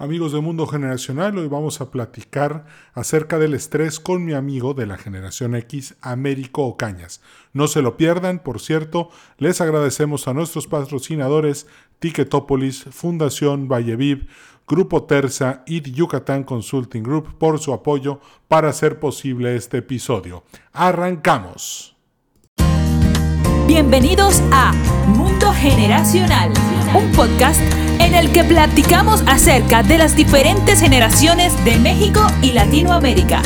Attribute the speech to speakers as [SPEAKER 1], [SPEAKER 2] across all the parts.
[SPEAKER 1] Amigos de Mundo Generacional, hoy vamos a platicar acerca del estrés con mi amigo de la generación X, Américo Ocañas. No se lo pierdan, por cierto, les agradecemos a nuestros patrocinadores Ticketopolis, Fundación Valleviv, Grupo Terza y Yucatán Consulting Group por su apoyo para hacer posible este episodio. Arrancamos.
[SPEAKER 2] Bienvenidos a Mundo Generacional, un podcast en el que platicamos acerca de las diferentes generaciones de México y Latinoamérica.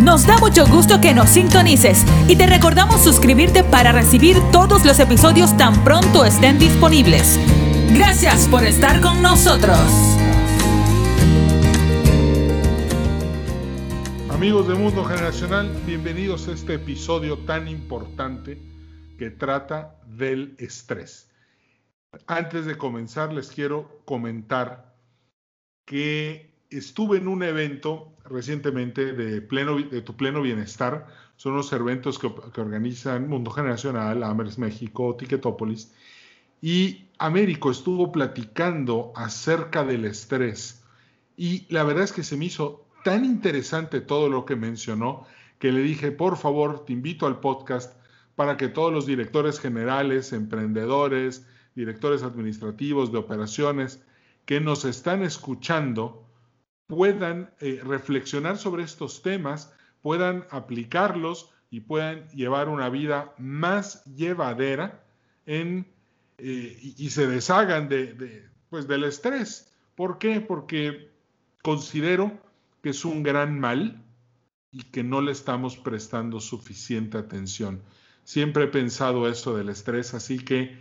[SPEAKER 2] Nos da mucho gusto que nos sintonices y te recordamos suscribirte para recibir todos los episodios tan pronto estén disponibles. Gracias por estar con nosotros.
[SPEAKER 1] Amigos de Mundo Generacional, bienvenidos a este episodio tan importante que trata del estrés. Antes de comenzar, les quiero comentar que estuve en un evento recientemente de, pleno, de Tu Pleno Bienestar. Son unos eventos que, que organizan Mundo Generacional, Amers México, Ticketopolis. Y Américo estuvo platicando acerca del estrés. Y la verdad es que se me hizo tan interesante todo lo que mencionó que le dije, por favor, te invito al podcast para que todos los directores generales, emprendedores, directores administrativos de operaciones que nos están escuchando puedan eh, reflexionar sobre estos temas, puedan aplicarlos y puedan llevar una vida más llevadera en, eh, y, se deshagan de, pues del estrés. ¿Por qué? Porque considero que es un gran mal y que no le estamos prestando suficiente atención. Siempre he pensado esto del estrés, así que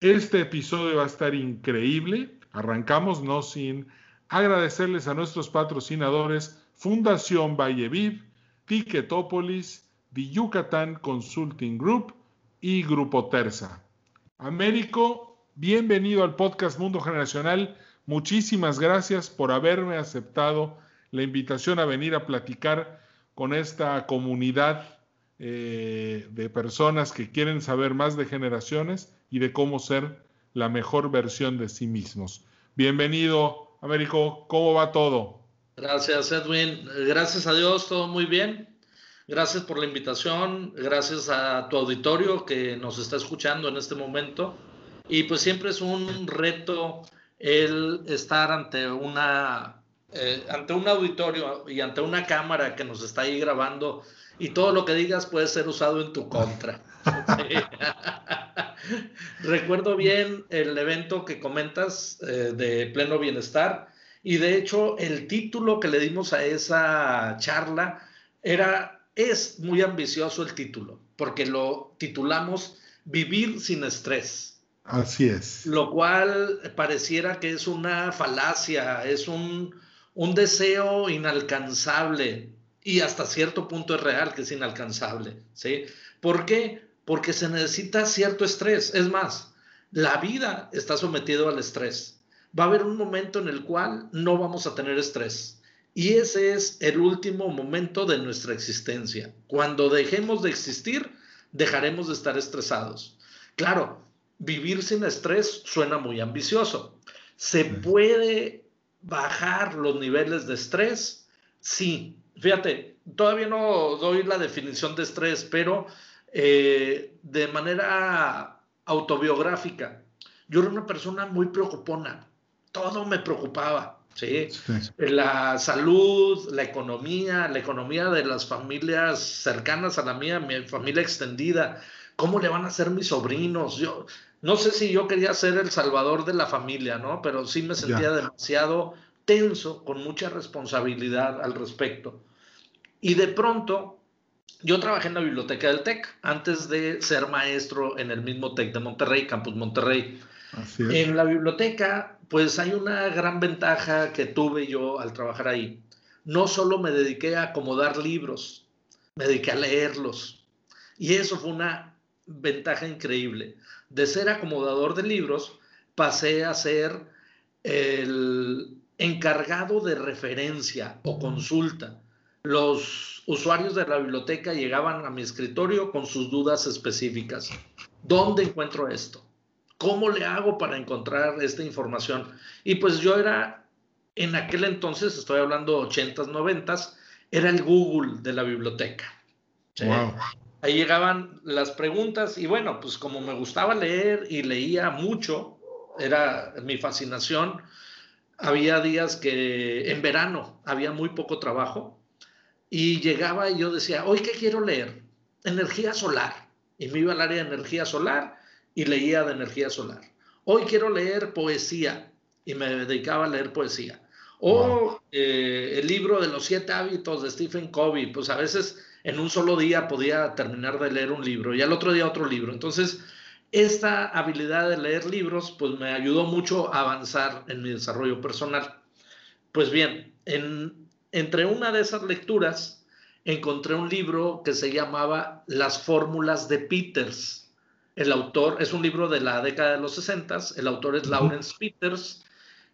[SPEAKER 1] este episodio va a estar increíble. Arrancamos no sin agradecerles a nuestros patrocinadores Fundación Valleviv, Ticketopolis, The Yucatán Consulting Group y Grupo Terza. Américo, bienvenido al podcast Mundo Generacional. Muchísimas gracias por haberme aceptado la invitación a venir a platicar con esta comunidad eh, de personas que quieren saber más de generaciones y de cómo ser la mejor versión de sí mismos. Bienvenido, Américo, ¿cómo va todo?
[SPEAKER 3] Gracias, Edwin. Gracias a Dios, todo muy bien. Gracias por la invitación, gracias a tu auditorio que nos está escuchando en este momento. Y pues siempre es un reto el estar ante una eh, ante un auditorio y ante una cámara que nos está ahí grabando y todo lo que digas puede ser usado en tu contra. Recuerdo bien el evento que comentas eh, de pleno bienestar y de hecho el título que le dimos a esa charla era, es muy ambicioso el título, porque lo titulamos Vivir sin estrés.
[SPEAKER 1] Así es.
[SPEAKER 3] Lo cual pareciera que es una falacia, es un, un deseo inalcanzable y hasta cierto punto es real que es inalcanzable, ¿sí? ¿Por qué? Porque se necesita cierto estrés. Es más, la vida está sometida al estrés. Va a haber un momento en el cual no vamos a tener estrés. Y ese es el último momento de nuestra existencia. Cuando dejemos de existir, dejaremos de estar estresados. Claro, vivir sin estrés suena muy ambicioso. ¿Se puede bajar los niveles de estrés? Sí, Fíjate, todavía no doy la definición de estrés, pero eh, de manera autobiográfica, yo era una persona muy preocupona, todo me preocupaba. ¿sí? La salud, la economía, la economía de las familias cercanas a la mía, mi familia extendida, cómo le van a hacer mis sobrinos. Yo no sé si yo quería ser el salvador de la familia, ¿no? Pero sí me sentía demasiado tenso, con mucha responsabilidad al respecto. Y de pronto, yo trabajé en la biblioteca del TEC antes de ser maestro en el mismo TEC de Monterrey, Campus Monterrey. En la biblioteca, pues hay una gran ventaja que tuve yo al trabajar ahí. No solo me dediqué a acomodar libros, me dediqué a leerlos. Y eso fue una ventaja increíble. De ser acomodador de libros, pasé a ser el encargado de referencia o consulta los usuarios de la biblioteca llegaban a mi escritorio con sus dudas específicas. ¿Dónde encuentro esto? ¿Cómo le hago para encontrar esta información? Y pues yo era en aquel entonces, estoy hablando 80s, 90s, era el Google de la biblioteca. Ahí llegaban las preguntas y bueno, pues como me gustaba leer y leía mucho, era mi fascinación, había días que en verano había muy poco trabajo y llegaba y yo decía, hoy qué quiero leer? Energía solar. Y me iba al área de energía solar y leía de energía solar. Hoy quiero leer poesía y me dedicaba a leer poesía. O eh, el libro de los siete hábitos de Stephen Covey, pues a veces en un solo día podía terminar de leer un libro y al otro día otro libro. Entonces, esta habilidad de leer libros, pues me ayudó mucho a avanzar en mi desarrollo personal. Pues bien, entre una de esas lecturas encontré un libro que se llamaba Las fórmulas de Peters. El autor es un libro de la década de los 60, el autor es Lawrence Peters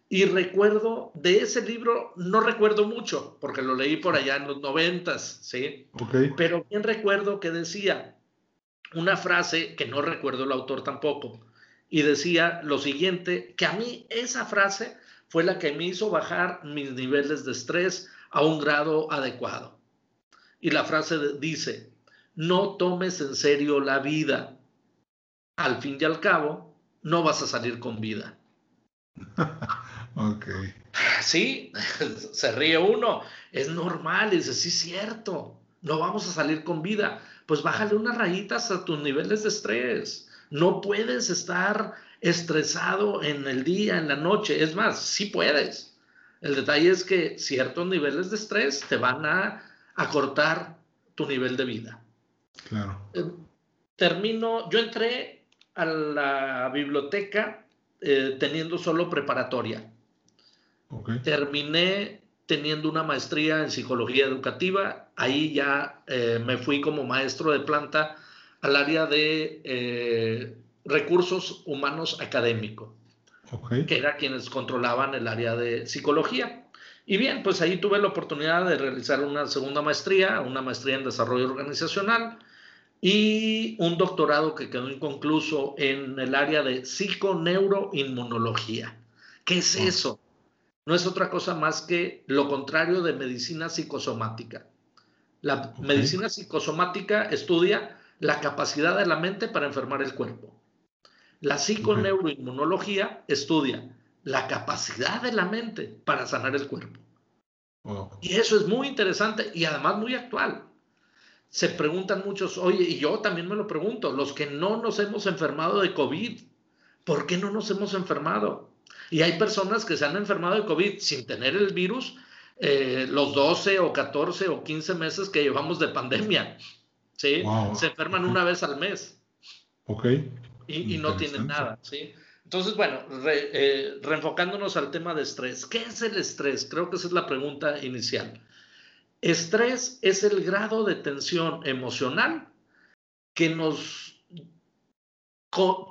[SPEAKER 3] y recuerdo de ese libro, no recuerdo mucho, porque lo leí por allá en los noventas, ¿sí? Pero bien recuerdo que decía una frase que no recuerdo el autor tampoco, y decía lo siguiente, que a mí esa frase fue la que me hizo bajar mis niveles de estrés a un grado adecuado. Y la frase dice, no tomes en serio la vida. Al fin y al cabo, no vas a salir con vida.
[SPEAKER 1] Ok.
[SPEAKER 3] Sí, se ríe uno. Es normal, dice, sí, cierto. No vamos a salir con vida. Pues bájale unas rayitas a tus niveles de estrés. No puedes estar estresado en el día, en la noche. Es más, sí puedes. El detalle es que ciertos niveles de estrés te van a acortar tu nivel de vida.
[SPEAKER 1] Claro.
[SPEAKER 3] Eh, termino, yo entré a la biblioteca eh, teniendo solo preparatoria. Terminé teniendo una maestría en psicología educativa. Ahí ya eh, me fui como maestro de planta al área de recursos humanos académico, que era quienes controlaban el área de psicología. Y bien, pues ahí tuve la oportunidad de realizar una segunda maestría, una maestría en desarrollo organizacional y un doctorado que quedó inconcluso en el área de psiconeuroinmunología. ¿Qué es eso? no es otra cosa más que lo contrario de medicina psicosomática. La medicina psicosomática estudia la capacidad de la mente para enfermar el cuerpo. La psiconeuroinmunología estudia la capacidad de la mente para sanar el cuerpo. Y eso es muy interesante y además muy actual. Se preguntan muchos, oye, y yo también me lo pregunto, los que no nos hemos enfermado de COVID, ¿por qué no nos hemos enfermado? Y hay personas que se han enfermado de COVID sin tener el virus eh, los 12 o 14 o 15 meses que llevamos de pandemia. ¿sí? Se enferman una vez al mes.
[SPEAKER 1] Ok.
[SPEAKER 3] Y, no tienen nada. ¿sí? Entonces, bueno, eh, reenfocándonos al tema de estrés. ¿Qué es el estrés? Creo que esa es la pregunta inicial. Estrés es el grado de tensión emocional que nos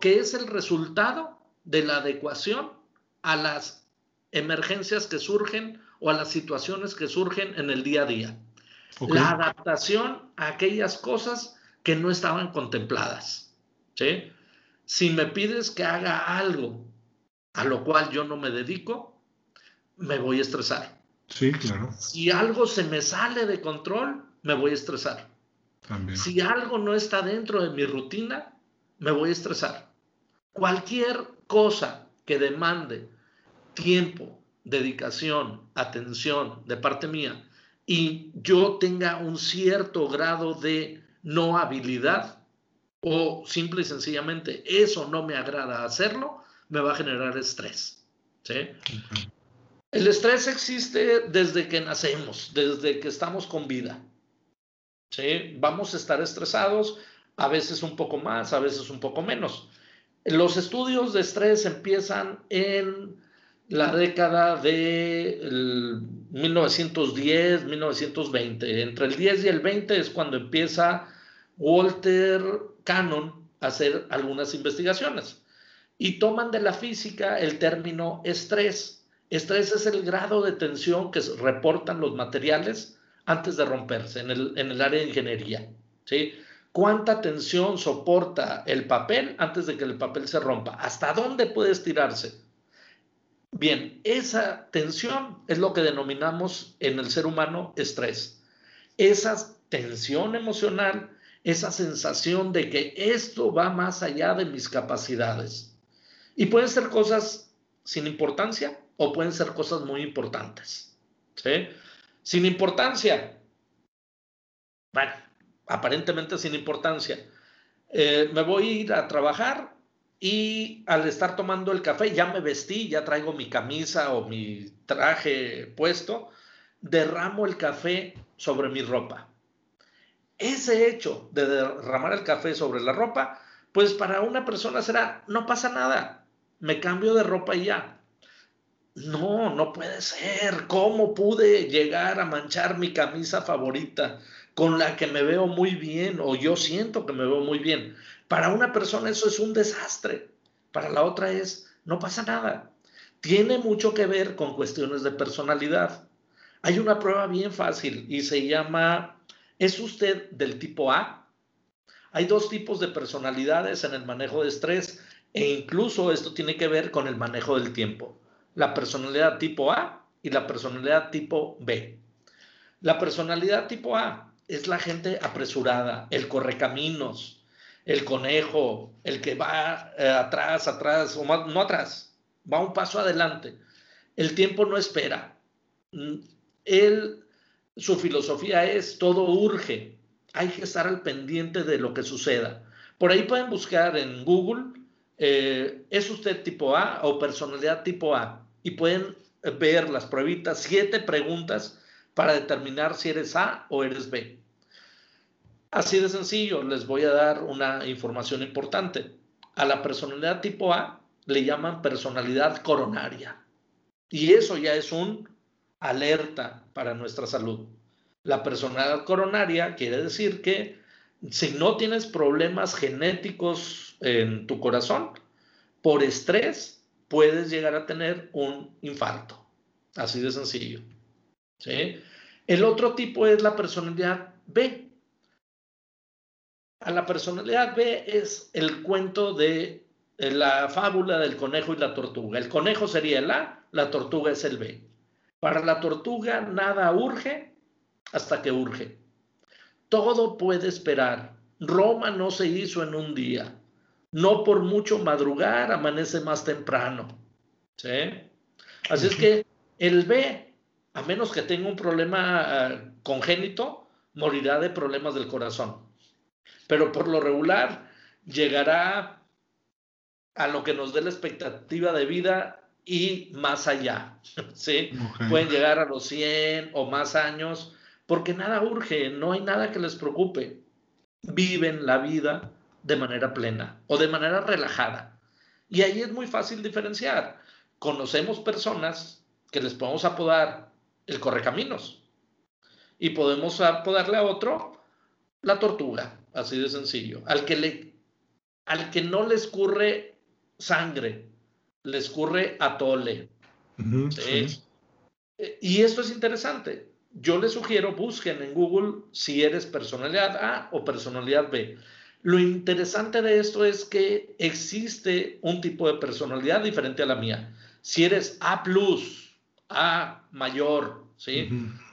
[SPEAKER 3] que es el resultado de la adecuación a las emergencias que surgen o a las situaciones que surgen en el día a día. La adaptación a aquellas cosas que no estaban contempladas. ¿sí? Si me pides que haga algo a lo cual yo no me dedico, me voy a estresar.
[SPEAKER 1] Sí, claro.
[SPEAKER 3] Si algo se me sale de control, me voy a estresar.
[SPEAKER 1] También.
[SPEAKER 3] Si algo no está dentro de mi rutina, me voy a estresar. Cualquier cosa que demande tiempo, dedicación, atención de parte mía y yo tenga un cierto grado de no habilidad o simple y sencillamente eso no me agrada hacerlo, me va a generar estrés. El estrés existe desde que nacemos, desde que estamos con vida. ¿sí? Vamos a estar estresados, a veces un poco más, a veces un poco menos. Los estudios de estrés empiezan en la década de 1910, 1920. Entre el 10 y el 20 es cuando empieza Walter Cannon a hacer algunas investigaciones y toman de la física el término estrés. Estrés es el grado de tensión que reportan los materiales antes de romperse en el, en el área de ingeniería. ¿sí? ¿Cuánta tensión soporta el papel antes de que el papel se rompa? ¿Hasta dónde puede estirarse? Bien, esa tensión es lo que denominamos en el ser humano estrés. Esa tensión emocional, esa sensación de que esto va más allá de mis capacidades. Y pueden ser cosas sin importancia o pueden ser cosas muy importantes. Sin importancia. Bueno, aparentemente sin importancia. Eh, me voy a ir a trabajar y al estar tomando el café, ya me vestí, ya traigo mi camisa o mi traje puesto, derramo el café sobre mi ropa. Ese hecho de derramar el café sobre la ropa, pues para una persona será, no pasa nada, me cambio de ropa y ya. No, no puede ser. ¿Cómo pude llegar a manchar mi camisa favorita con la que me veo muy bien o yo siento que me veo muy bien? Para una persona eso es un desastre. Para la otra es, no pasa nada. Tiene mucho que ver con cuestiones de personalidad. Hay una prueba bien fácil y se llama, ¿es usted del tipo A? Hay dos tipos de personalidades en el manejo de estrés e incluso esto tiene que ver con el manejo del tiempo. La personalidad tipo A y la personalidad tipo B. La personalidad tipo A es la gente apresurada, el correcaminos, el conejo, el que va eh, atrás, atrás, o no atrás, va un paso adelante. El tiempo no espera. Mm, él, su filosofía es todo urge. Hay que estar al pendiente de lo que suceda. Por ahí pueden buscar en Google eh, ¿es usted tipo A o personalidad tipo A? Y pueden ver las pruebitas, siete preguntas para determinar si eres A o eres B. Así de sencillo, les voy a dar una información importante. A la personalidad tipo A le llaman personalidad coronaria. Y eso ya es un alerta para nuestra salud. La personalidad coronaria quiere decir que si no tienes problemas genéticos en tu corazón, por estrés puedes llegar a tener un infarto. Así de sencillo. El otro tipo es la personalidad B. A la personalidad B es el cuento de la fábula del conejo y la tortuga. El conejo sería el A, la tortuga es el B. Para la tortuga nada urge hasta que urge. Todo puede esperar. Roma no se hizo en un día. No por mucho madrugar amanece más temprano. ¿Sí? Así es que el B, a menos que tenga un problema ah, congénito, morirá de problemas del corazón. Pero por lo regular llegará a lo que nos dé la expectativa de vida y más allá. ¿sí? Pueden llegar a los 100 o más años porque nada urge, no hay nada que les preocupe. Viven la vida de manera plena o de manera relajada. Y ahí es muy fácil diferenciar. Conocemos personas que les podemos apodar el correcaminos y podemos apodarle a otro la tortuga, así de sencillo. Al que, le, al que no le escurre sangre, le escurre atole. Y esto es interesante yo les sugiero busquen en Google si eres personalidad A o personalidad B. Lo interesante de esto es que existe un tipo de personalidad diferente a la mía. Si eres A A mayor, ¿sí?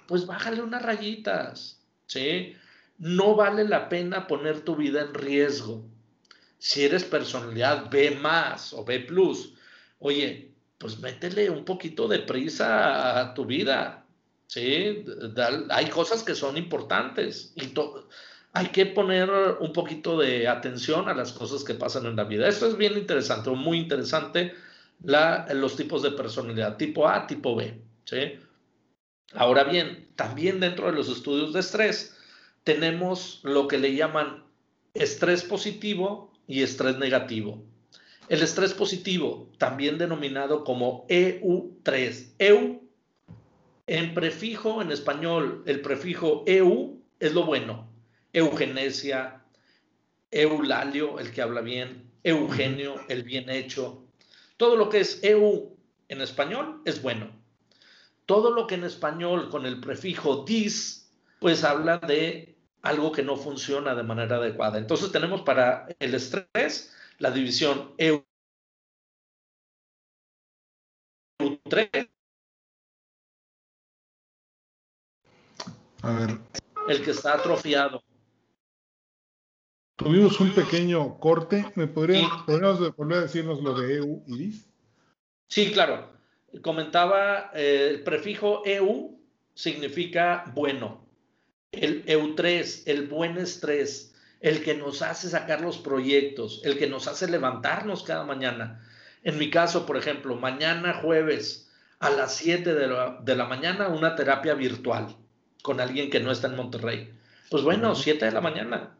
[SPEAKER 3] Pues bájale unas rayitas, ¿sí? No vale la pena poner tu vida en riesgo. Si eres personalidad B más o B oye, pues métele un poquito de prisa a tu vida, Sí, hay cosas que son importantes y hay que poner un poquito de atención a las cosas que pasan en la vida. Esto es bien interesante muy interesante, los tipos de personalidad, tipo A, tipo B. ¿sí? Ahora bien, también dentro de los estudios de estrés tenemos lo que le llaman estrés positivo y estrés negativo. El estrés positivo, también denominado como EU3. EU en prefijo, en español, el prefijo EU es lo bueno. Eugenesia, Eulalio, el que habla bien, Eugenio, el bien hecho. Todo lo que es EU en español es bueno. Todo lo que en español con el prefijo dis, pues habla de algo que no funciona de manera adecuada. Entonces tenemos para el estrés la división EU EU3.
[SPEAKER 1] A ver.
[SPEAKER 3] El que está atrofiado.
[SPEAKER 1] Tuvimos un pequeño corte. ¿Me podrían, ¿podríamos volver a decirnos lo de EU y DIS?
[SPEAKER 3] Sí, claro. Comentaba, eh, el prefijo EU significa bueno. El EU3, el buen estrés, el que nos hace sacar los proyectos, el que nos hace levantarnos cada mañana. En mi caso, por ejemplo, mañana jueves a las 7 de la, de la mañana una terapia virtual con alguien que no está en Monterrey. Pues bueno, 7 de la mañana.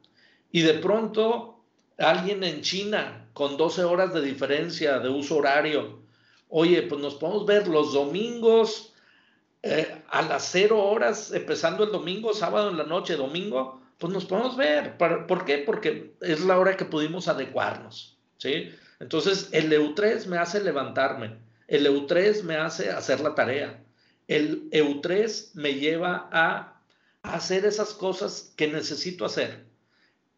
[SPEAKER 3] Y de pronto alguien en China con 12 horas de diferencia de uso horario. Oye, pues nos podemos ver los domingos eh, a las 0 horas, empezando el domingo, sábado en la noche, domingo, pues nos podemos ver. ¿Por qué? Porque es la hora que pudimos adecuarnos. ¿sí? Entonces, el EU3 me hace levantarme. El EU3 me hace hacer la tarea el EU3 me lleva a hacer esas cosas que necesito hacer.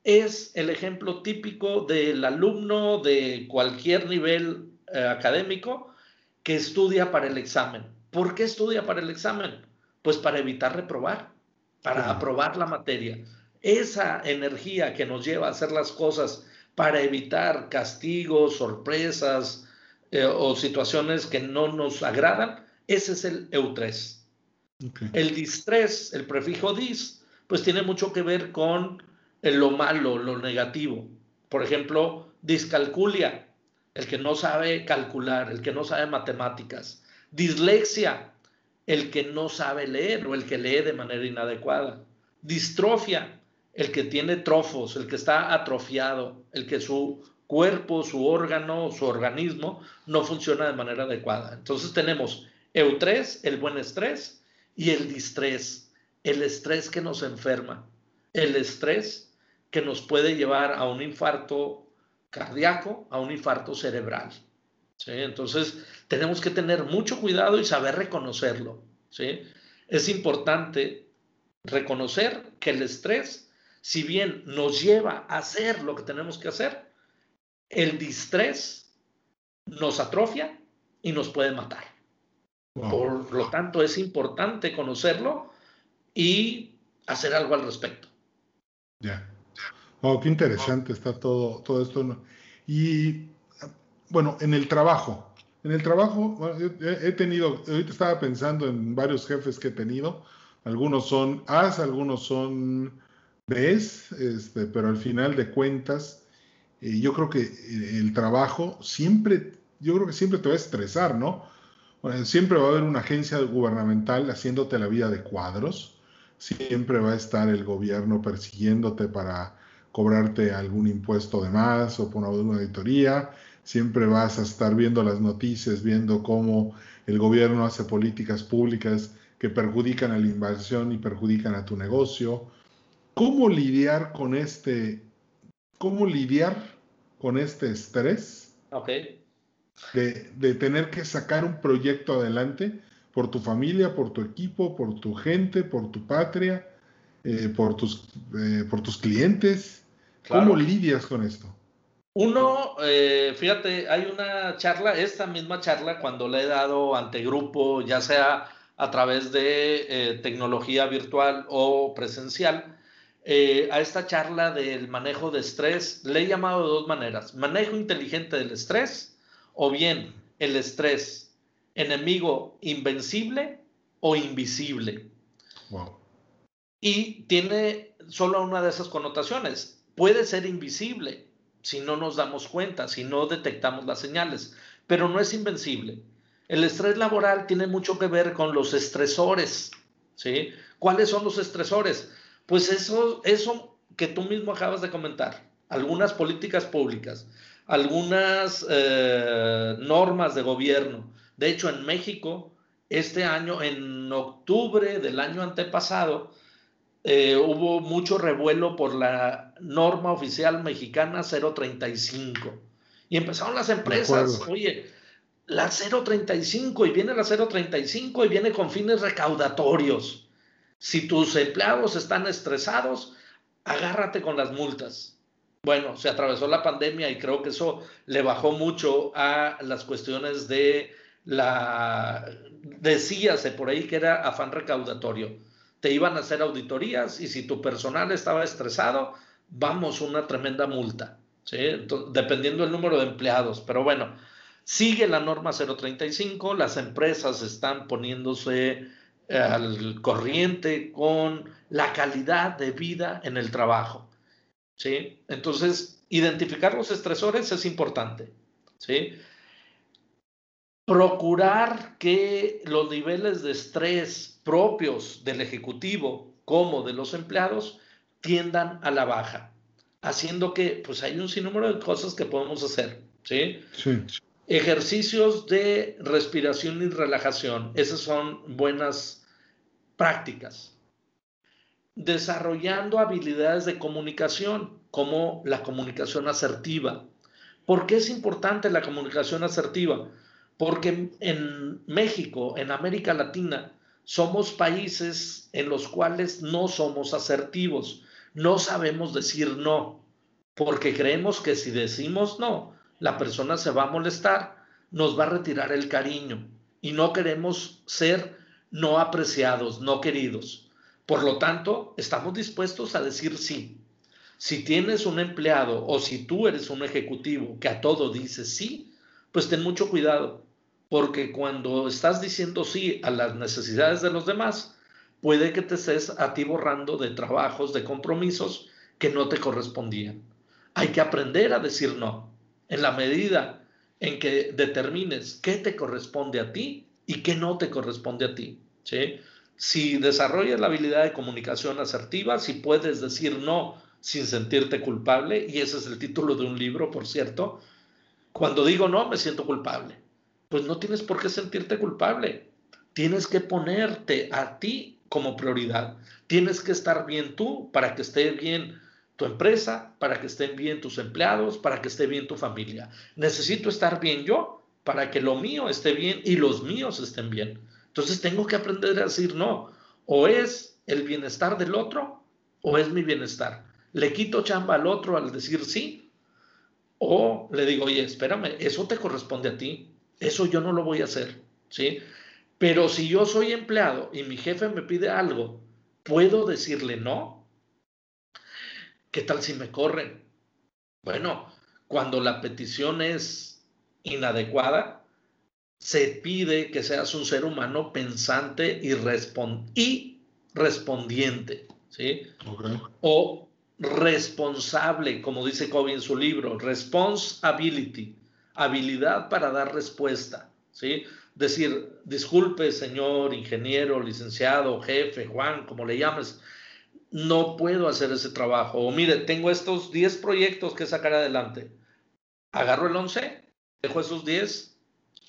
[SPEAKER 3] Es el ejemplo típico del alumno de cualquier nivel eh, académico que estudia para el examen. ¿Por qué estudia para el examen? Pues para evitar reprobar, para aprobar la materia. Esa energía que nos lleva a hacer las cosas para evitar castigos, sorpresas eh, o situaciones que no nos agradan, ese es el EU3. El DIS3, el prefijo DIS, pues tiene mucho que ver con lo malo, lo negativo. Por ejemplo, discalculia, el que no sabe calcular, el que no sabe matemáticas. Dislexia, el que no sabe leer o el que lee de manera inadecuada. Distrofia, el que tiene trofos, el que está atrofiado, el que su cuerpo, su órgano, su organismo no funciona de manera adecuada. Entonces tenemos EU3, el buen estrés, y el distrés, el estrés que nos enferma, el estrés que nos puede llevar a un infarto cardíaco, a un infarto cerebral. Entonces, tenemos que tener mucho cuidado y saber reconocerlo. ¿sí? Es importante reconocer que el estrés, si bien nos lleva a hacer lo que tenemos que hacer, el distrés nos atrofia y nos puede matar. Por lo tanto, es importante conocerlo y hacer algo al respecto.
[SPEAKER 1] Ya. Wow, qué interesante está todo, todo esto. Y bueno, en el trabajo. En el trabajo, he tenido, ahorita estaba pensando en varios jefes que he tenido. Algunos son As, algunos son Bs, este, pero al final de cuentas, eh, yo creo que el trabajo siempre, yo creo que siempre te va a estresar, ¿no? siempre va a haber una agencia gubernamental haciéndote la vida de cuadros, siempre va a estar el gobierno persiguiéndote para cobrarte algún impuesto de más o por una auditoría, siempre vas a estar viendo las noticias, viendo cómo el gobierno hace políticas públicas que perjudican a la inversión y perjudican a tu negocio. ¿Cómo lidiar con este, cómo lidiar con este estrés?
[SPEAKER 3] Okay
[SPEAKER 1] de, tener que sacar un proyecto adelante por tu familia, por tu equipo, por tu gente, por tu patria, eh, por, tus, eh, por tus clientes. ¿Cómo lidias con esto?
[SPEAKER 3] Uno, eh, fíjate, hay una charla, esta misma charla, cuando le he dado ante grupo, ya sea a través de tecnología virtual o presencial, a esta charla del manejo de estrés, le he llamado de dos maneras. Manejo inteligente del estrés o bien el estrés, enemigo invencible o invisible. Y tiene solo una de esas connotaciones. Puede ser invisible si no nos damos cuenta, si no detectamos las señales, pero no es invencible. El estrés laboral tiene mucho que ver con los estresores. ¿sí? ¿Cuáles son los estresores? Pues eso, eso que tú mismo acabas de comentar, algunas políticas públicas, algunas eh, normas de gobierno. De hecho, en México, este año, en octubre del año antepasado, eh, hubo mucho revuelo por la norma oficial mexicana 035. Y empezaron las empresas, oye, la 035 y viene la 035 y viene con fines recaudatorios. Si tus empleados están estresados, agárrate con las multas bueno, se atravesó la pandemia y creo que eso le bajó mucho a las cuestiones de la decíase por ahí que era afán recaudatorio. Te iban a hacer auditorías y si tu personal estaba estresado, vamos, una tremenda multa, dependiendo del número de empleados. Pero bueno, sigue la norma 035, las empresas están poniéndose al corriente con la calidad de vida en el trabajo. ¿sí? Entonces, identificar los estresores es importante. ¿sí? Procurar que los niveles de estrés propios del ejecutivo como de los empleados tiendan a la baja, haciendo que pues hay un sinnúmero de cosas que podemos hacer. ¿sí?
[SPEAKER 1] Sí.
[SPEAKER 3] Ejercicios de respiración y relajación, esas son buenas prácticas. Desarrollando habilidades de comunicación, como la comunicación asertiva. ¿Por qué es importante la comunicación asertiva? Porque en México, en América Latina, somos países en los cuales no somos asertivos, no sabemos decir no, porque creemos que si decimos no, la persona se va a molestar, nos va a retirar el cariño y no queremos ser no apreciados, no queridos. Por lo tanto, estamos dispuestos a decir sí. Si tienes un empleado o si tú eres un ejecutivo que a todo dice sí, pues ten mucho cuidado, porque cuando estás diciendo sí a las necesidades de los demás, puede que te estés a ti borrando de trabajos, de compromisos que no te correspondían. Hay que aprender a decir no en la medida en que determines qué te corresponde a ti y qué no te corresponde a ti. Si desarrollas la habilidad de comunicación asertiva, si puedes decir no sin sentirte culpable, y ese es el título de un libro, por cierto, cuando digo no, me siento culpable. Pues no tienes por qué sentirte culpable. Tienes que ponerte a ti como prioridad. Tienes que estar bien tú para que esté bien tu empresa, para que estén bien tus empleados, para que esté bien tu familia. Necesito estar bien yo para que lo mío esté bien y los míos estén bien. Entonces tengo que aprender a decir no. O es el bienestar del otro o es mi bienestar. Le quito chamba al otro al decir sí. O le digo, oye, espérame, eso te corresponde a ti. Eso yo no lo voy a hacer. ¿Sí? Pero si yo soy empleado y mi jefe me pide algo, ¿puedo decirle no? ¿Qué tal si me corren? Bueno, cuando la petición es inadecuada, se pide que seas un ser humano pensante y, respondiente, ¿sí? O responsable, como dice Kobe en su libro, responsibility, habilidad para dar respuesta, ¿sí? Decir, disculpe, señor ingeniero, licenciado, jefe, Juan, como le llames, no puedo hacer ese trabajo. O mire, tengo estos 10 proyectos que sacar adelante. Agarro el 11, dejo esos 10,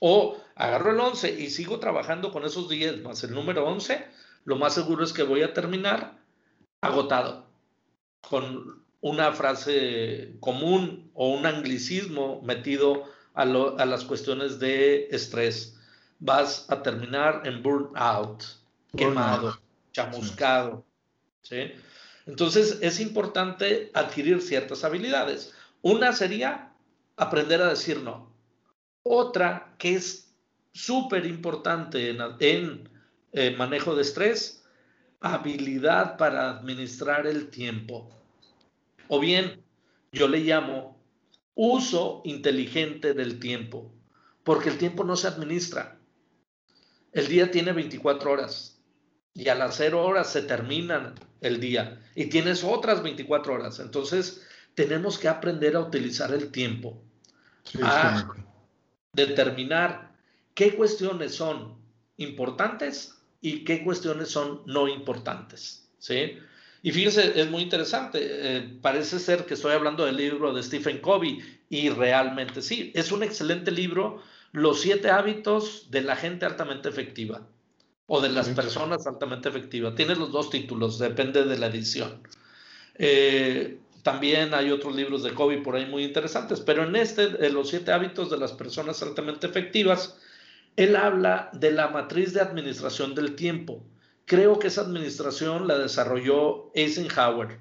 [SPEAKER 3] o agarro el 11 y sigo trabajando con esos 10 más el número 11, lo más seguro es que voy a terminar agotado, con una frase común o un anglicismo metido a, a las cuestiones de estrés. Vas a terminar en burnout, quemado, chamuscado. ¿sí? Entonces es importante adquirir ciertas habilidades. Una sería aprender a decir no. Otra que es súper importante en, eh, manejo de estrés, habilidad para administrar el tiempo. O bien, yo le llamo uso inteligente del tiempo, porque el tiempo no se administra. El día tiene 24 horas y a las 0 horas se terminan el día y tienes otras 24 horas. Entonces, tenemos que aprender a utilizar el tiempo, a determinar qué cuestiones son importantes y qué cuestiones son no importantes. ¿sí? Y fíjense, es muy interesante. Eh, parece ser que estoy hablando del libro de Stephen Covey y realmente sí, es un excelente libro, Los siete hábitos de la gente altamente efectiva o de las personas altamente efectivas. Tienes los dos títulos, depende de la edición. Eh, también hay otros libros de Kobe por ahí muy interesantes, pero en este, de los siete hábitos de las personas altamente efectivas, él habla de la matriz de administración del tiempo. Creo que esa administración la desarrolló Eisenhower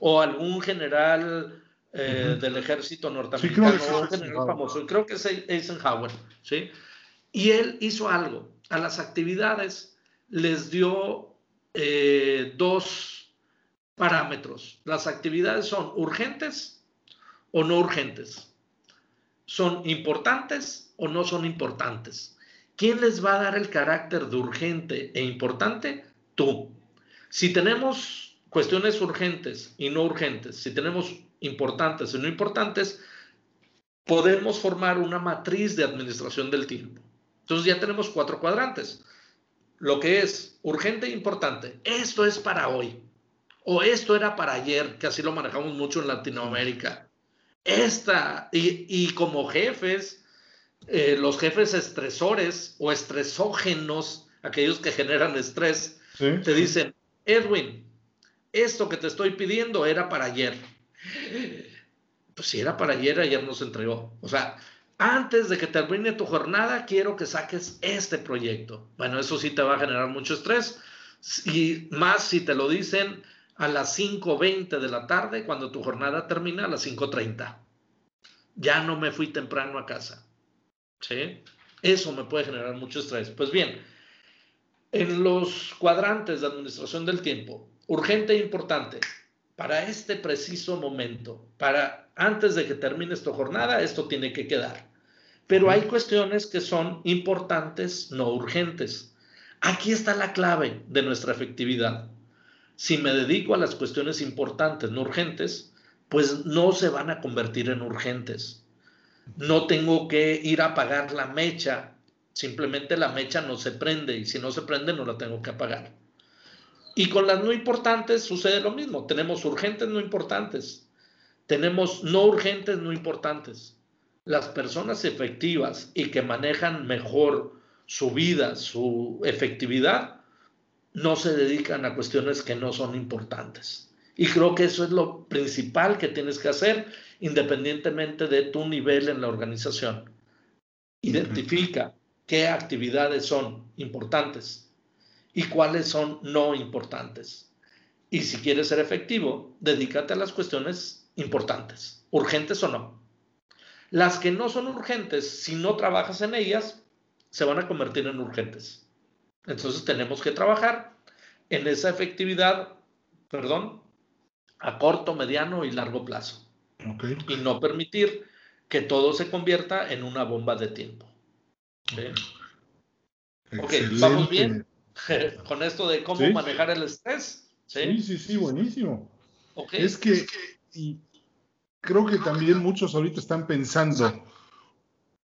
[SPEAKER 3] o algún general eh, del ejército norteamericano, un general famoso. Creo que es Eisenhower, ¿sí? Y él hizo algo. A las actividades les dio eh, dos parámetros. Las actividades son urgentes o no urgentes. Son importantes o no son importantes. ¿Quién les va a dar el carácter de urgente e importante? Tú. Si tenemos cuestiones urgentes y no urgentes, si tenemos importantes y no importantes, podemos formar una matriz de administración del tiempo. Entonces ya tenemos cuatro cuadrantes. Lo que es urgente e importante. Esto es para hoy. O esto era para ayer, que así lo manejamos mucho en Latinoamérica. Esta, y, como jefes, eh, los jefes estresores o estresógenos, aquellos que generan estrés, te dicen, Edwin, esto que te estoy pidiendo era para ayer pues si era para ayer, ayer nos entregó. O sea, antes de que termine tu jornada, quiero que saques este proyecto. Bueno, eso sí te va a generar mucho estrés. Y más si te lo dicen a las 5.20 de la tarde, cuando tu jornada termina a las 5.30. Ya no me fui temprano a casa. ¿Sí? Eso me puede generar mucho estrés. Pues bien, en los cuadrantes de administración del tiempo, urgente e importante, para este preciso momento, para antes de que termine esta jornada, esto tiene que quedar. Pero hay cuestiones que son importantes, no urgentes. Aquí está la clave de nuestra efectividad. Si me dedico a las cuestiones importantes, no urgentes, pues no se van a convertir en urgentes. No tengo que ir a apagar la mecha, simplemente la mecha no se prende y si no se prende no la tengo que apagar. Y con las no importantes sucede lo mismo. Tenemos urgentes no importantes. Tenemos no urgentes no importantes. Las personas efectivas y que manejan mejor su vida, su efectividad, no se dedican a cuestiones que no son importantes. Y creo que eso es lo principal que tienes que hacer independientemente de tu nivel en la organización. Identifica qué actividades son importantes y cuáles son no importantes. Y si quieres ser efectivo, dedícate a las cuestiones importantes, urgentes o no. Las que no son urgentes, si no trabajas en ellas, se van a convertir en urgentes. Entonces tenemos que trabajar en esa efectividad, perdón, a corto, mediano y largo plazo. Y no permitir que todo se convierta en una bomba de tiempo. Ok, ¿vamos bien? con esto de cómo manejar el estrés.
[SPEAKER 1] ¿sí? sí, sí, buenísimo. Es que y creo que también muchos ahorita están pensando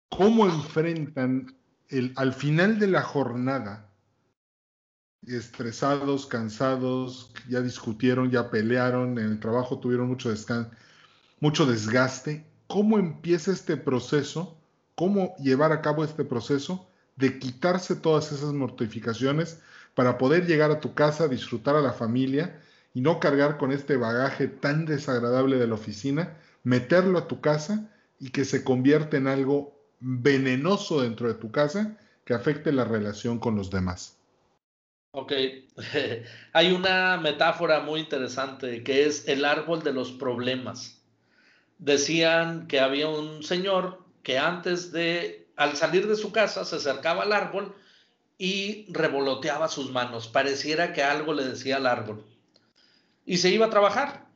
[SPEAKER 1] cómo enfrentan el, al final de la jornada, estresados, cansados, ya discutieron, ya pelearon, en el trabajo tuvieron mucho, mucho desgaste. ¿Cómo empieza este proceso? ¿Cómo llevar a cabo este proceso de quitarse todas esas mortificaciones para poder llegar a tu casa, disfrutar a la familia y no cargar con este bagaje tan desagradable de la oficina, meterlo a tu casa y que se convierta en algo venenoso dentro de tu casa que afecte la relación con los demás.
[SPEAKER 3] Ok, hay una metáfora muy interesante que es el árbol de los problemas. Decían que había un señor que antes de al salir de su casa se acercaba al árbol y revoloteaba sus manos. Pareciera que algo le decía al árbol. Y se iba a trabajar.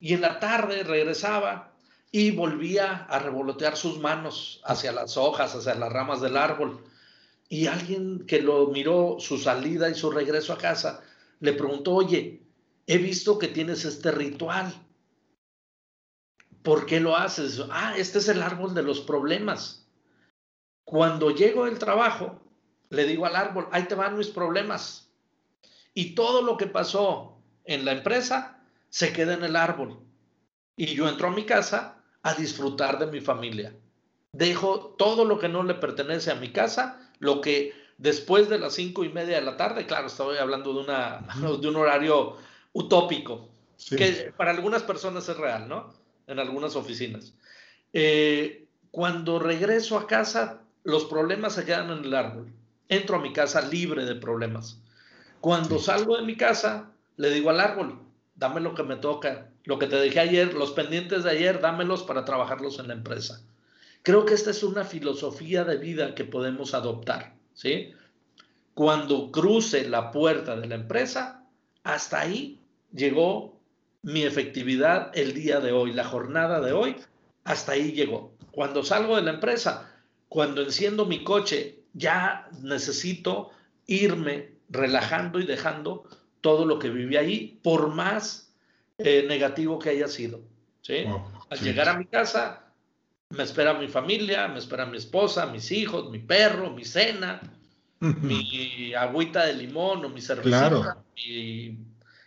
[SPEAKER 3] Y en la tarde regresaba y volvía a revolotear sus manos hacia las hojas, hacia las ramas del árbol. Y alguien que lo miró su salida y su regreso a casa, le preguntó, oye, he visto que tienes este ritual. ¿Por qué lo haces? Ah, este es el árbol de los problemas. Cuando llego del trabajo, le digo al árbol, ahí te van mis problemas. Y todo lo que pasó en la empresa se queda en el árbol. Y yo entro a mi casa a disfrutar de mi familia. Dejo todo lo que no le pertenece a mi casa, lo que después de las cinco y media de la tarde, claro, estoy hablando de, una, de un horario utópico, que para algunas personas es real, ¿no? En algunas oficinas. Eh, cuando regreso a casa, los problemas se quedan en el árbol. Entro a mi casa libre de problemas. Cuando salgo de mi casa, le digo al árbol, dame lo que me toca, lo que te dejé ayer, los pendientes de ayer, dámelos para trabajarlos en la empresa. Creo que esta es una filosofía de vida que podemos adoptar, ¿sí? Cuando cruce la puerta de la empresa, hasta ahí llegó mi efectividad el día de hoy, la jornada de hoy, hasta ahí llegó. Cuando salgo de la empresa, cuando enciendo mi coche, ya necesito irme relajando y dejando todo lo que viví ahí, por más eh, negativo que haya sido. ¿sí? Al llegar a mi casa, me espera mi familia, me espera mi esposa, mis hijos, mi perro, mi cena, mi agüita de limón o mi cerveza, mi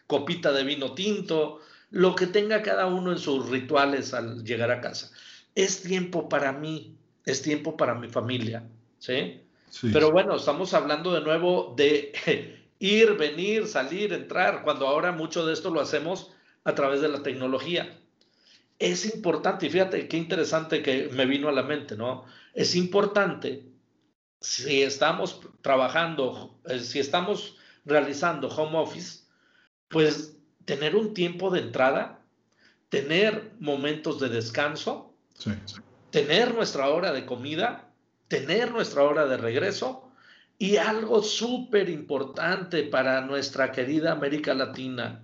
[SPEAKER 3] copita de vino tinto, lo que tenga cada uno en sus rituales al llegar a casa. Es tiempo para mí, es tiempo para mi familia, ¿sí? sí. Pero bueno, estamos hablando de nuevo de ir, venir, salir, entrar, cuando ahora mucho de esto lo hacemos a través de la tecnología es importante, y fíjate qué interesante que me vino a la mente, ¿no? Es importante, si estamos trabajando, eh, si estamos realizando home office, pues tener un tiempo de entrada, tener momentos de descanso, tener nuestra hora de comida, tener nuestra hora de regreso y algo súper importante para nuestra querida América Latina,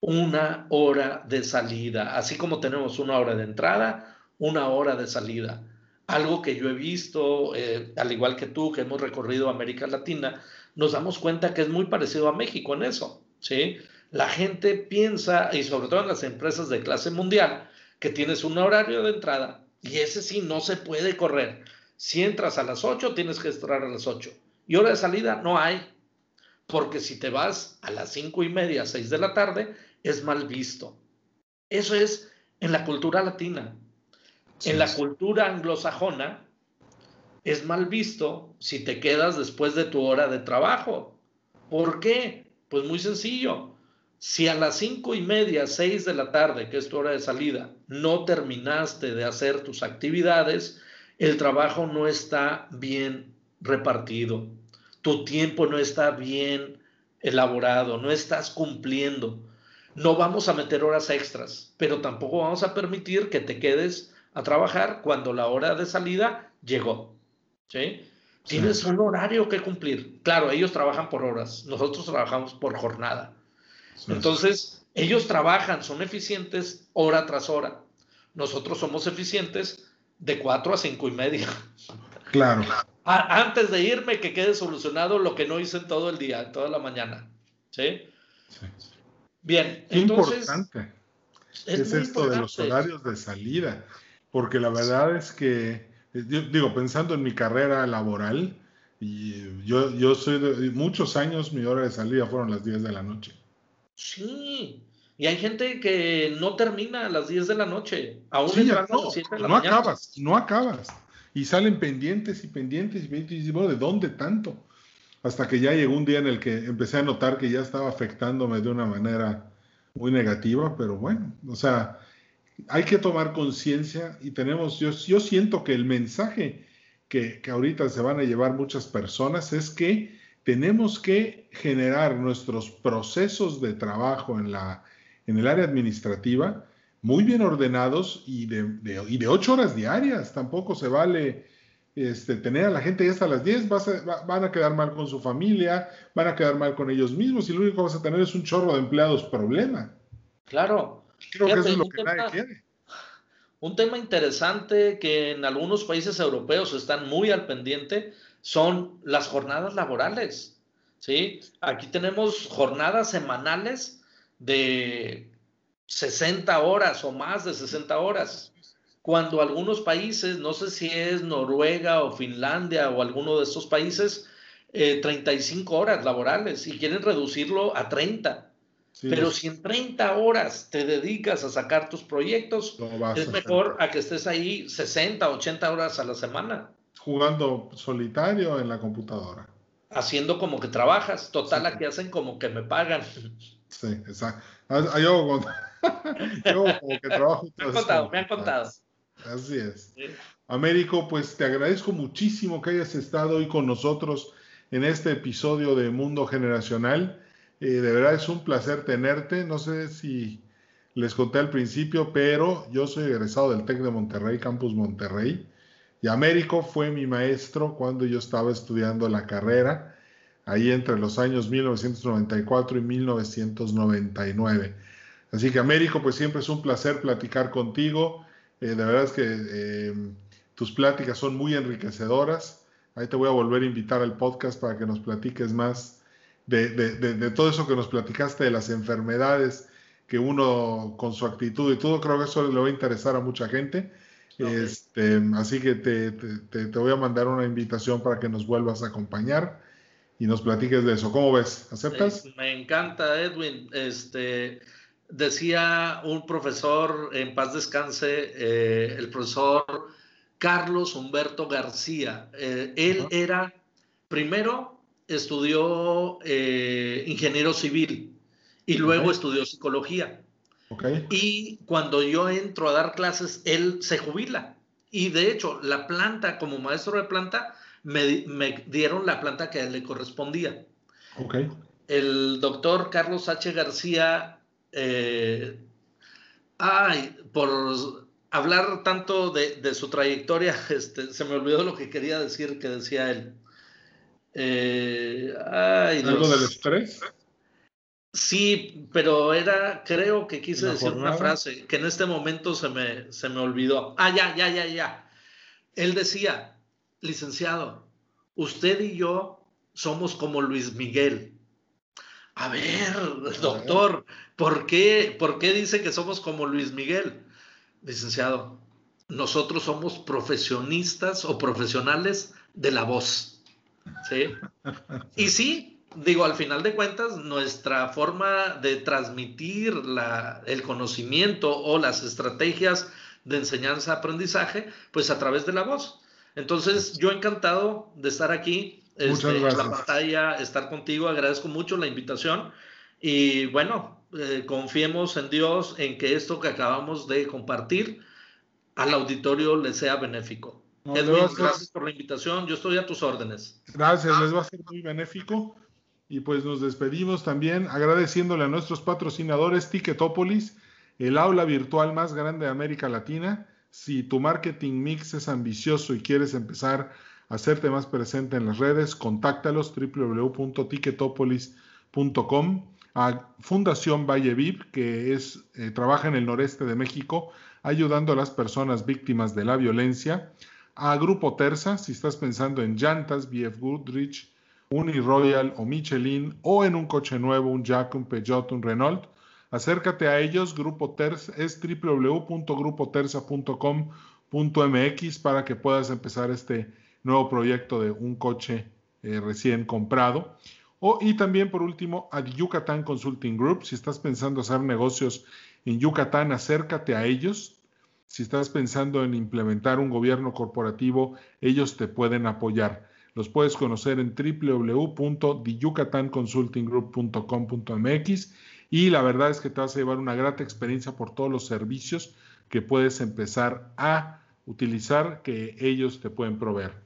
[SPEAKER 3] una hora de salida, así como tenemos una hora de entrada, una hora de salida. Algo que yo he visto, eh, al igual que tú, que hemos recorrido América Latina, nos damos cuenta que es muy parecido a México en eso, ¿sí? La gente piensa, y sobre todo en las empresas de clase mundial, que tienes un horario de entrada y ese sí no se puede correr. Si entras a las 8, tienes que entrar a las 8. Y hora de salida no hay, porque si te vas a las cinco y media, 6 de la tarde, es mal visto. Eso es en la cultura latina. en la cultura anglosajona es mal visto si te quedas después de tu hora de trabajo. ¿Por qué? Pues muy sencillo. Si a las cinco y media, seis de la tarde, que es tu hora de salida, no terminaste de hacer tus actividades, el trabajo no está bien repartido. Tu tiempo no está bien elaborado, no estás cumpliendo. No vamos a meter horas extras, pero tampoco vamos a permitir que te quedes a trabajar cuando la hora de salida llegó. ¿sí? Tienes un horario que cumplir. Claro, ellos trabajan por horas, nosotros trabajamos por jornada. Entonces, ellos trabajan, son eficientes hora tras hora. Nosotros somos eficientes de cuatro a cinco y media.
[SPEAKER 1] Claro.
[SPEAKER 3] Antes de irme, que quede solucionado lo que no hice en todo el día, toda la mañana. ¿Sí? sí. Bien,
[SPEAKER 1] entonces... Importante. Es, esto de los horarios de salida, porque la verdad es que, eh, digo, pensando en mi carrera laboral, y yo, yo soy de muchos años, mi hora de salida fueron las 10 de la noche.
[SPEAKER 3] Sí, y hay gente que no termina a las 10 de la noche, aún sí, no,
[SPEAKER 1] no acabas, no acabas. Y salen pendientes y pendientes y pendientes, y ¿de dónde tanto? hasta que ya llegó un día en el que empecé a notar que ya estaba afectándome de una manera muy negativa, pero bueno, o sea, hay que tomar conciencia y tenemos, yo, yo siento que el mensaje que, que ahorita se van a llevar muchas personas es que tenemos que generar nuestros procesos de trabajo en, la, en el área administrativa muy bien ordenados y de, de, y de ocho horas diarias. Tampoco se vale este, tener a la gente ya hasta las 10, van a quedar mal con su familia, van a quedar mal con ellos mismos y lo único que vas a tener es un chorro de empleados problema.
[SPEAKER 3] Claro.
[SPEAKER 1] Creo que eso es lo que nadie quiere.
[SPEAKER 3] Un tema interesante que en algunos países europeos están muy al pendiente son las jornadas laborales. ¿sí? Aquí tenemos jornadas semanales de 60 horas o más de 60 horas cuando algunos países, no sé si es Noruega o Finlandia o alguno de estos países, 35 eh, horas laborales y quieren reducirlo a 30. Pero si en 30 horas te dedicas a sacar tus proyectos, es mejor a que estés ahí 60, 80 horas a la semana.
[SPEAKER 1] Jugando solitario en la computadora.
[SPEAKER 3] Haciendo como que trabajas. Total, aquí hacen como que me pagan.
[SPEAKER 1] Sí, exacto. Ah, yo, como que trabajo.
[SPEAKER 3] Me han contado, me han contado.
[SPEAKER 1] Así es. Américo, pues te agradezco muchísimo que hayas estado hoy con nosotros en este episodio de Mundo Generacional. Eh, de verdad es un placer tenerte. No sé si les conté al principio, pero yo soy egresado del TEC de Monterrey, Campus Monterrey. Y Américo fue mi maestro cuando yo estaba estudiando la carrera, ahí entre los años 1994 y 1999. Así que Américo, pues siempre es un placer platicar contigo. Eh, de verdad es que eh, tus pláticas son muy enriquecedoras. Ahí te voy a volver a invitar al podcast para que nos platiques más de, de, todo eso que nos platicaste de las enfermedades que uno con su actitud y todo, creo que eso le va a interesar a mucha gente. Este, así que te, te, te, voy a mandar una invitación para que nos vuelvas a acompañar y nos platiques de eso. ¿Cómo ves? ¿Aceptas?
[SPEAKER 3] me encanta, Edwin. Este, decía un profesor, en paz descanse, eh, el profesor Carlos Humberto García. Eh, él era, primero, estudió eh, ingeniero civil y luego estudió psicología. Y cuando yo entro a dar clases, él se jubila. Y de hecho, la planta, como maestro de planta, me, dieron la planta que a él le correspondía. El doctor Carlos H. García, eh, ay, por hablar tanto de, su trayectoria, este, se me olvidó lo que quería decir que decía él.
[SPEAKER 1] Eh, ¿Algo del estrés?
[SPEAKER 3] Sí, pero era, creo que quise decir una frase que en este momento se me, se me olvidó. Ah, ya, ya, ya, ya. Él decía, licenciado, usted y yo somos como Luis Miguel. A ver, doctor, ¿por qué, ¿por qué dice que somos como Luis Miguel? Licenciado, nosotros somos profesionistas o profesionales de la voz. ¿Sí? Y sí, digo, al final de cuentas, nuestra forma de transmitir el conocimiento o las estrategias de enseñanza-aprendizaje, pues a través de la voz. Entonces, yo encantado de estar aquí este, en la pantalla, estar contigo, agradezco mucho la invitación y bueno, eh, confiemos en Dios en que esto que acabamos de compartir al auditorio le sea benéfico. Edwin, gracias por la invitación, yo estoy a tus órdenes.
[SPEAKER 1] Gracias, les va a ser muy benéfico. Y pues nos despedimos también agradeciéndole a nuestros patrocinadores Ticketopolis, el aula virtual más grande de América Latina. Si tu marketing mix es ambicioso y quieres empezar a hacerte más presente en las redes, contáctalos www.ticketopolis.com a Fundación Valle Viv, que es, eh, trabaja en el noreste de México, ayudando a las personas víctimas de la violencia, a Grupo Terza, si estás pensando en llantas, BF Goodrich, Uniroyal o Michelin o en un coche nuevo, un Jack, un Peugeot, un Renault. Acércate a ellos, Grupo Terza es www.grupoterza.com.mx para que puedas empezar este nuevo proyecto de un coche eh, recién comprado. O, y también por último a Yucatán Consulting Group. Si estás pensando hacer negocios en Yucatán, acércate a ellos. Si estás pensando en implementar un gobierno corporativo, ellos te pueden apoyar. Los puedes conocer en www.yucatanconsultinggroup.com.mx y la verdad es que te vas a llevar una grata experiencia por todos los servicios que puedes empezar a utilizar que ellos te pueden proveer.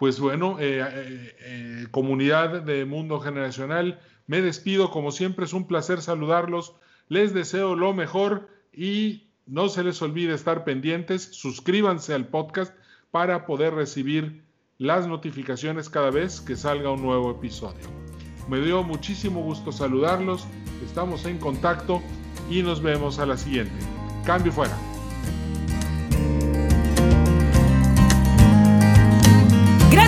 [SPEAKER 1] Pues bueno, eh, eh, eh, comunidad de Mundo Generacional, me despido, como siempre es un placer saludarlos, les deseo lo mejor y no se les olvide estar pendientes, suscríbanse al podcast para poder recibir las notificaciones cada vez que salga un nuevo episodio. Me dio muchísimo gusto saludarlos, estamos en contacto y nos vemos a la siguiente. Cambio fuera.